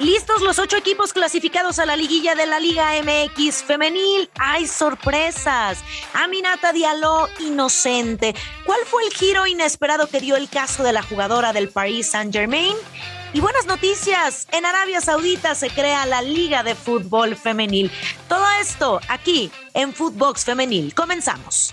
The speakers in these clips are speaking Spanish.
Listos los ocho equipos clasificados a la liguilla de la Liga MX femenil. Hay sorpresas. Aminata Diallo, inocente. ¿Cuál fue el giro inesperado que dio el caso de la jugadora del Paris Saint Germain? Y buenas noticias, en Arabia Saudita se crea la Liga de Fútbol Femenil. Todo esto aquí en Footbox Femenil. Comenzamos.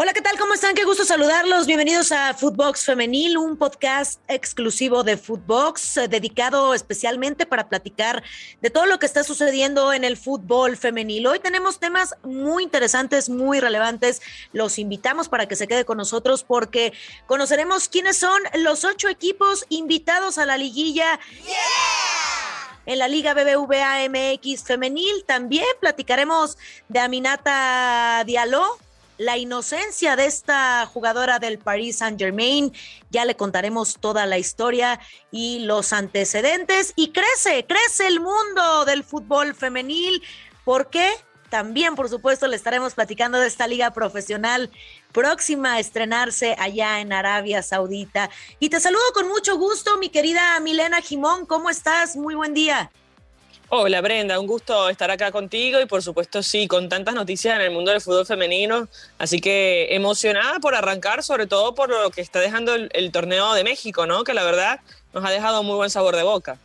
Hola, ¿qué tal? ¿Cómo están? Qué gusto saludarlos. Bienvenidos a Footbox Femenil, un podcast exclusivo de Footbox, eh, dedicado especialmente para platicar de todo lo que está sucediendo en el fútbol femenil. Hoy tenemos temas muy interesantes, muy relevantes. Los invitamos para que se quede con nosotros porque conoceremos quiénes son los ocho equipos invitados a la liguilla. en la Liga BBVA MX femenil. También platicaremos de Aminata Diallo, la inocencia de esta jugadora del Paris Saint Germain. Ya le contaremos toda la historia y los antecedentes. Y crece, crece el mundo del fútbol femenil. ¿Por qué? También, por supuesto, le estaremos platicando de esta liga profesional próxima a estrenarse allá en Arabia Saudita. Y te saludo con mucho gusto, mi querida Milena Jimón. ¿Cómo estás? Muy buen día. Hola Brenda, un gusto estar acá contigo y por supuesto sí, con tantas noticias en el mundo del fútbol femenino, así que emocionada por arrancar, sobre todo por lo que está dejando el, torneo de México, ¿no? Que la verdad nos ha dejado muy buen sabor de boca.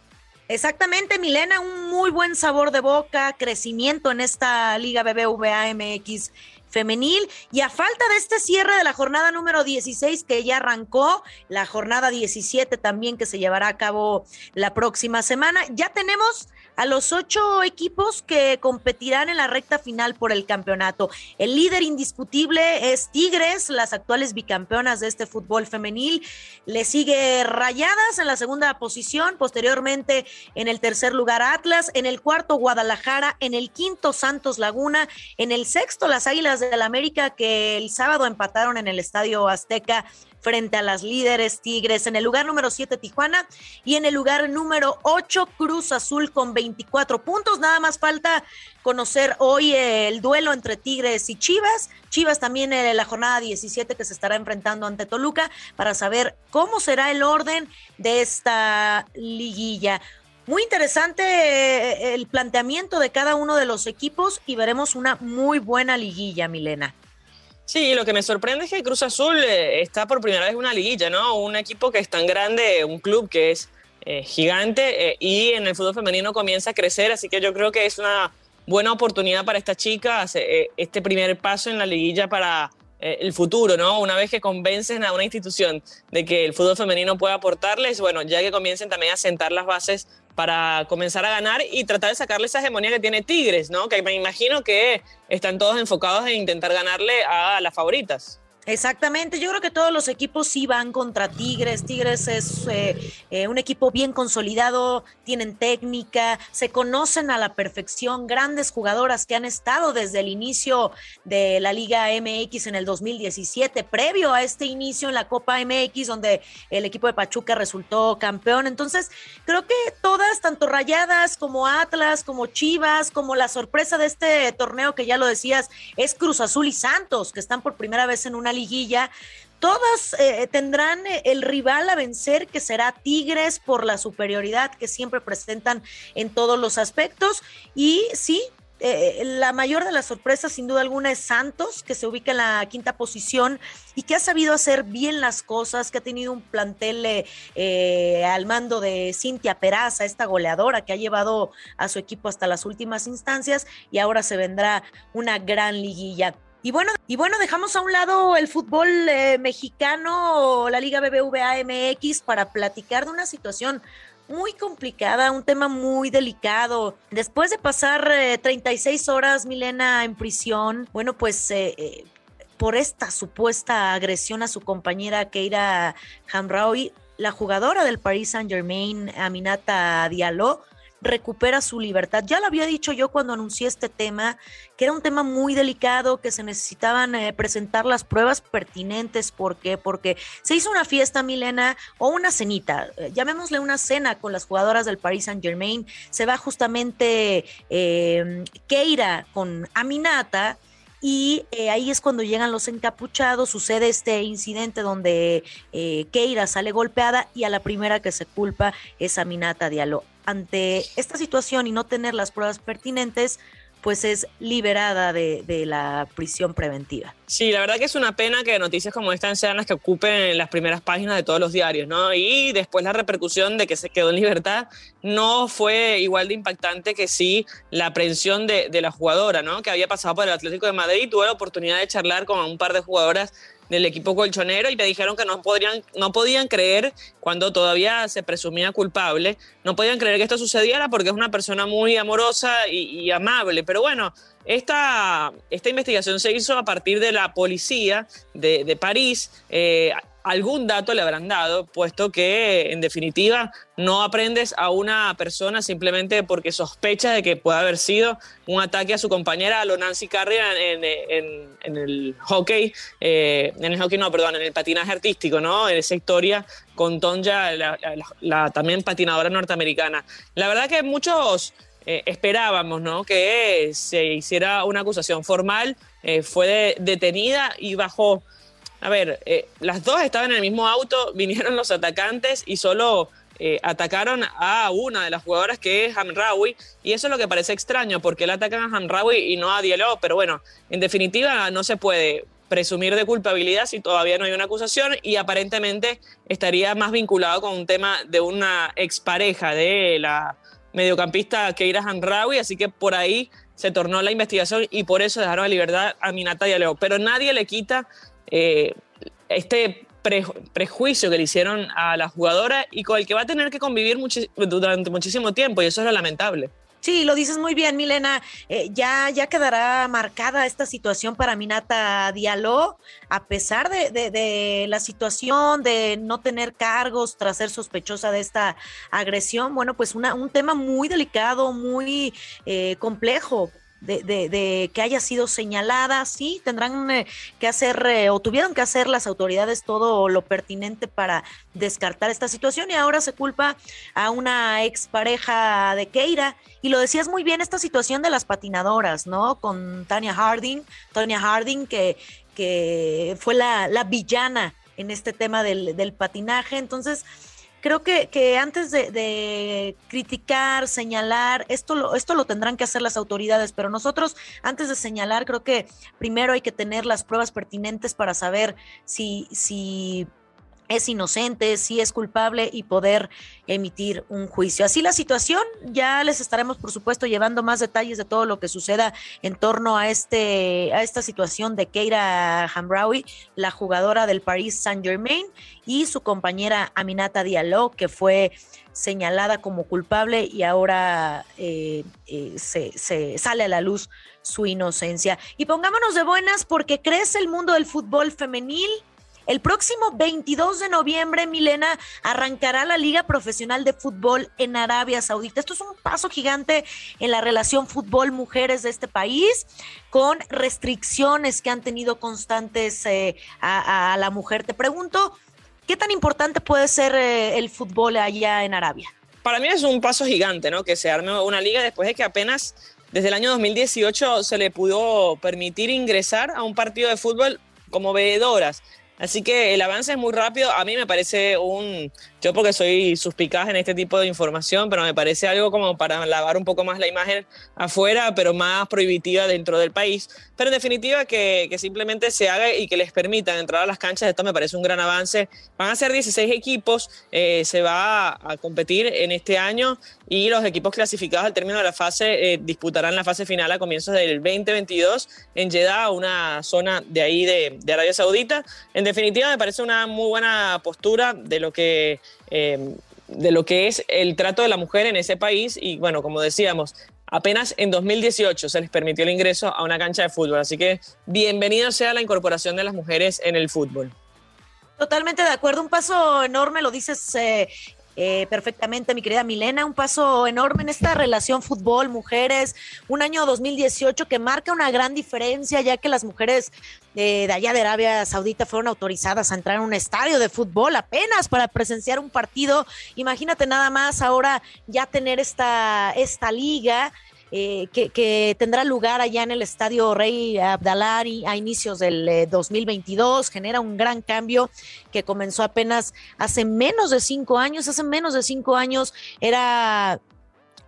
Exactamente, Milena, un muy buen sabor de boca, crecimiento en esta Liga BBVA MX femenil y a falta de este cierre de la jornada número 16 que ya arrancó, la jornada 17 también que se llevará a cabo la próxima semana, ya tenemos a los ocho equipos que competirán en la recta final por el campeonato. El líder indiscutible es Tigres, las actuales bicampeonas de este fútbol femenil. Le sigue Rayadas en la segunda posición, posteriormente en el tercer lugar Atlas, en el cuarto Guadalajara, en el quinto Santos Laguna, en el sexto las Águilas del la América que el sábado empataron en el Estadio Azteca frente a las líderes Tigres. En el lugar número 7 Tijuana y en el lugar número 8 Cruz Azul con 24 puntos. Nada más falta conocer hoy el duelo entre Tigres y Chivas. Chivas también en la jornada 17 que se estará enfrentando ante Toluca para saber cómo será el orden de esta liguilla. Muy interesante eh, el planteamiento de cada uno de los equipos y veremos una muy buena liguilla, Milena. Sí, lo que me sorprende es que Cruz Azul eh, está por primera vez en una liguilla, ¿no? Un equipo que es tan grande, un club que es eh, gigante eh, y en el fútbol femenino comienza a crecer, así que yo creo que es una buena oportunidad para esta chica, este primer paso en la liguilla para el futuro, ¿no? Una vez que convencen a una institución de que el fútbol femenino puede aportarles, bueno, ya que comiencen también a sentar las bases para comenzar a ganar y tratar de sacarle esa hegemonía que tiene Tigres, ¿no? Que me imagino que están todos enfocados en intentar ganarle a las favoritas. Exactamente, yo creo que todos los equipos sí van contra Tigres. Tigres es eh, eh, un equipo bien consolidado, tienen técnica, se conocen a la perfección, grandes jugadoras que han estado desde el inicio de la Liga MX en el 2017, previo a este inicio en la Copa MX, donde el equipo de Pachuca resultó campeón. Entonces, creo que todas, tanto Rayadas como Atlas, como Chivas, como la sorpresa de este torneo que ya lo decías, es Cruz Azul y Santos, que están por primera vez en una liguilla, todas eh, tendrán el rival a vencer, que será Tigres por la superioridad que siempre presentan en todos los aspectos. Y sí, eh, la mayor de las sorpresas, sin duda alguna, es Santos, que se ubica en la quinta posición y que ha sabido hacer bien las cosas, que ha tenido un plantel eh, al mando de Cintia Peraza, esta goleadora que ha llevado a su equipo hasta las últimas instancias y ahora se vendrá una gran liguilla. Y bueno, y bueno, dejamos a un lado el fútbol eh, mexicano, la Liga BBVA MX, para platicar de una situación muy complicada, un tema muy delicado. Después de pasar 36 eh, horas, Milena, en prisión, bueno, pues eh, por esta supuesta agresión a su compañera Keira Hamraoui, la jugadora del Paris Saint Germain, Aminata Diallo, recupera su libertad. Ya lo había dicho yo cuando anuncié este tema, que era un tema muy delicado, que se necesitaban eh, presentar las pruebas pertinentes. ¿Por qué? Porque se hizo una fiesta, Milena, o una cenita, eh, llamémosle una cena con las jugadoras del Paris Saint Germain. Se va justamente eh, Keira con Aminata y eh, ahí es cuando llegan los encapuchados, sucede este incidente donde Keira sale golpeada y a la primera que se culpa es Aminata Diallo. Ante esta situación y no tener las pruebas pertinentes, pues es liberada de, la prisión preventiva. Sí, la verdad que es una pena que noticias como esta sean las que ocupen las primeras páginas de todos los diarios, ¿no? Y después la repercusión de que se quedó en libertad no fue igual de impactante que sí la aprehensión de, la jugadora, ¿no? Que había pasado por el Atlético de Madrid, tuve la oportunidad de charlar con un par de jugadoras del equipo colchonero y me dijeron que no, podrían, no podían creer, cuando todavía se presumía culpable, no podían creer que esto sucediera porque es una persona muy amorosa y, amable. Pero bueno, esta, esta investigación se hizo a partir de la policía de, de París. Eh, algún dato le habrán dado, puesto que en definitiva no aprendes a una persona simplemente porque sospecha de que puede haber sido un ataque a su compañera, a lo Nancy Carrier en, el hockey, eh, en el hockey no, perdón, en el patinaje artístico, ¿no? En esa historia con Tonja, la, también patinadora norteamericana. La verdad que muchos... Eh, esperábamos ¿no? que se hiciera una acusación formal, eh, fue detenida y bajó a ver, eh, las dos estaban en el mismo auto, vinieron los atacantes y solo eh, atacaron a una de las jugadoras que es Hamraoui y eso es lo que parece extraño porque le atacan a Hamraoui y no a Diallo, pero bueno, en definitiva no se puede presumir de culpabilidad si todavía no hay una acusación y aparentemente estaría más vinculado con un tema de una expareja de la mediocampista Keira Hamraoui, así que por ahí se tornó la investigación y por eso dejaron a libertad a Minata Diallo, pero nadie le quita eh, este prejuicio que le hicieron a la jugadora y con el que va a tener que convivir durante muchísimo tiempo y eso es lo lamentable. Sí, lo dices muy bien, Milena. Eh, ya, ya quedará marcada esta situación para Minata Diallo, a pesar de, la situación de no tener cargos tras ser sospechosa de esta agresión. Bueno, pues un tema muy delicado, muy eh, complejo de, que haya sido señalada, sí, tendrán eh, que hacer eh, o tuvieron que hacer las autoridades todo lo pertinente para descartar esta situación y ahora se culpa a una expareja de Keira y lo decías muy bien esta situación de las patinadoras, ¿no? Con Tania Harding, Tania Harding que, que fue la, la villana en este tema del patinaje, entonces creo que, que antes de, criticar, señalar, esto lo, esto lo tendrán que hacer las autoridades, pero nosotros antes de señalar, creo que primero hay que tener las pruebas pertinentes para saber si, si es inocente, si es culpable y poder emitir un juicio. Así la situación, ya les estaremos por supuesto llevando más detalles de todo lo que suceda en torno a este a esta situación de Keira Hamraoui, la jugadora del Paris Saint-Germain y su compañera Aminata Diallo que fue señalada como culpable y ahora eh, eh, se, se sale a la luz su inocencia. Y pongámonos de buenas porque crece el mundo del fútbol femenil el próximo 22 de noviembre, Milena, arrancará la Liga Profesional de Fútbol en Arabia Saudita. Esto es un paso gigante en la relación fútbol-mujeres de este país, con restricciones que han tenido constantes eh, a, la mujer. Te pregunto, ¿qué tan importante puede ser eh, el fútbol allá en Arabia? Para mí es un paso gigante, ¿no? Que se arme una liga después de que apenas desde el año 2018 se le pudo permitir ingresar a un partido de fútbol como veedoras. Así que el avance es muy rápido. A mí me parece un, yo porque soy suspicaz en este tipo de información, pero me parece algo como para lavar un poco más la imagen afuera, pero más prohibitiva dentro del país. Pero en definitiva que, que simplemente se haga y que les permitan entrar a las canchas, esto me parece un gran avance. Van a ser 16 equipos, eh, se va a competir en este año y los equipos clasificados al término de la fase eh, disputarán la fase final a comienzos del 2022 en Jeddah, una zona de ahí de, de Arabia Saudita. En definitiva me parece una muy buena postura de lo que eh, de lo que es el trato de la mujer en ese país. Y bueno, como decíamos, apenas en 2018 se les permitió el ingreso a una cancha de fútbol, así que bienvenido sea la incorporación de las mujeres en el fútbol. Totalmente de acuerdo, un paso enorme, lo dices eh, eh, perfectamente, mi querida Milena. Un paso enorme en esta relación fútbol-mujeres. Un año 2018 que marca una gran diferencia, ya que las mujeres de allá de Arabia Saudita fueron autorizadas a entrar a un estadio de fútbol apenas para presenciar un partido. Imagínate nada más ahora ya tener esta, esta liga eh, que, tendrá lugar allá en el Estadio Rey Abdalari a inicios del 2022. Genera un gran cambio que comenzó apenas hace menos de cinco años. Hace menos de cinco años era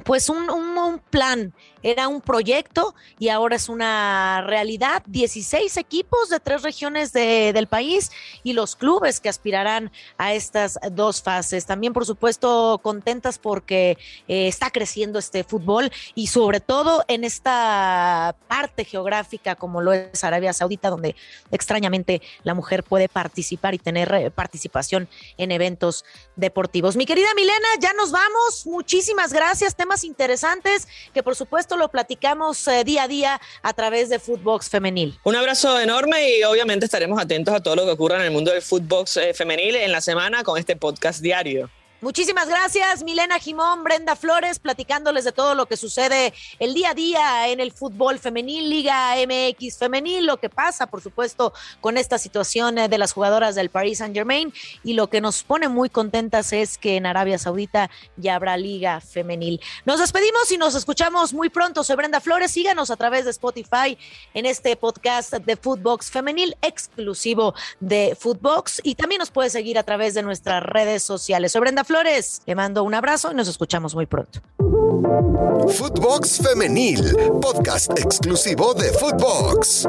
pues un, un, plan, era un proyecto y ahora es una realidad. 16 equipos de tres regiones del país y los clubes que aspirarán a estas dos fases. También, por supuesto, contentas porque eh, está creciendo este fútbol y sobre todo en esta parte geográfica como lo es Arabia Saudita, donde extrañamente la mujer puede participar y tener eh, participación en eventos deportivos. Mi querida Milena, ya nos vamos. Muchísimas gracias. Temas interesantes que por supuesto lo platicamos eh, día a día a través de Footbox Femenil. Un abrazo enorme y obviamente estaremos atentos a todo lo que ocurra en el mundo del Footbox eh, Femenil en la semana con este podcast diario. Muchísimas gracias, Milena Jimón, Brenda Flores, platicándoles de todo lo que sucede el día a día en el fútbol femenil, Liga MX femenil, lo que pasa, por supuesto, con esta situación de las jugadoras del Paris Saint Germain. Y lo que nos pone muy contentas es que en Arabia Saudita ya habrá Liga femenil. Nos despedimos y nos escuchamos muy pronto. Soy Brenda Flores. Síganos a través de Spotify en este podcast de Footbox femenil exclusivo de Footbox. Y también nos puede seguir a través de nuestras redes sociales. Soy Brenda Flores. Le mando un abrazo y nos escuchamos muy pronto. Footbox Femenil, podcast exclusivo de Footbox.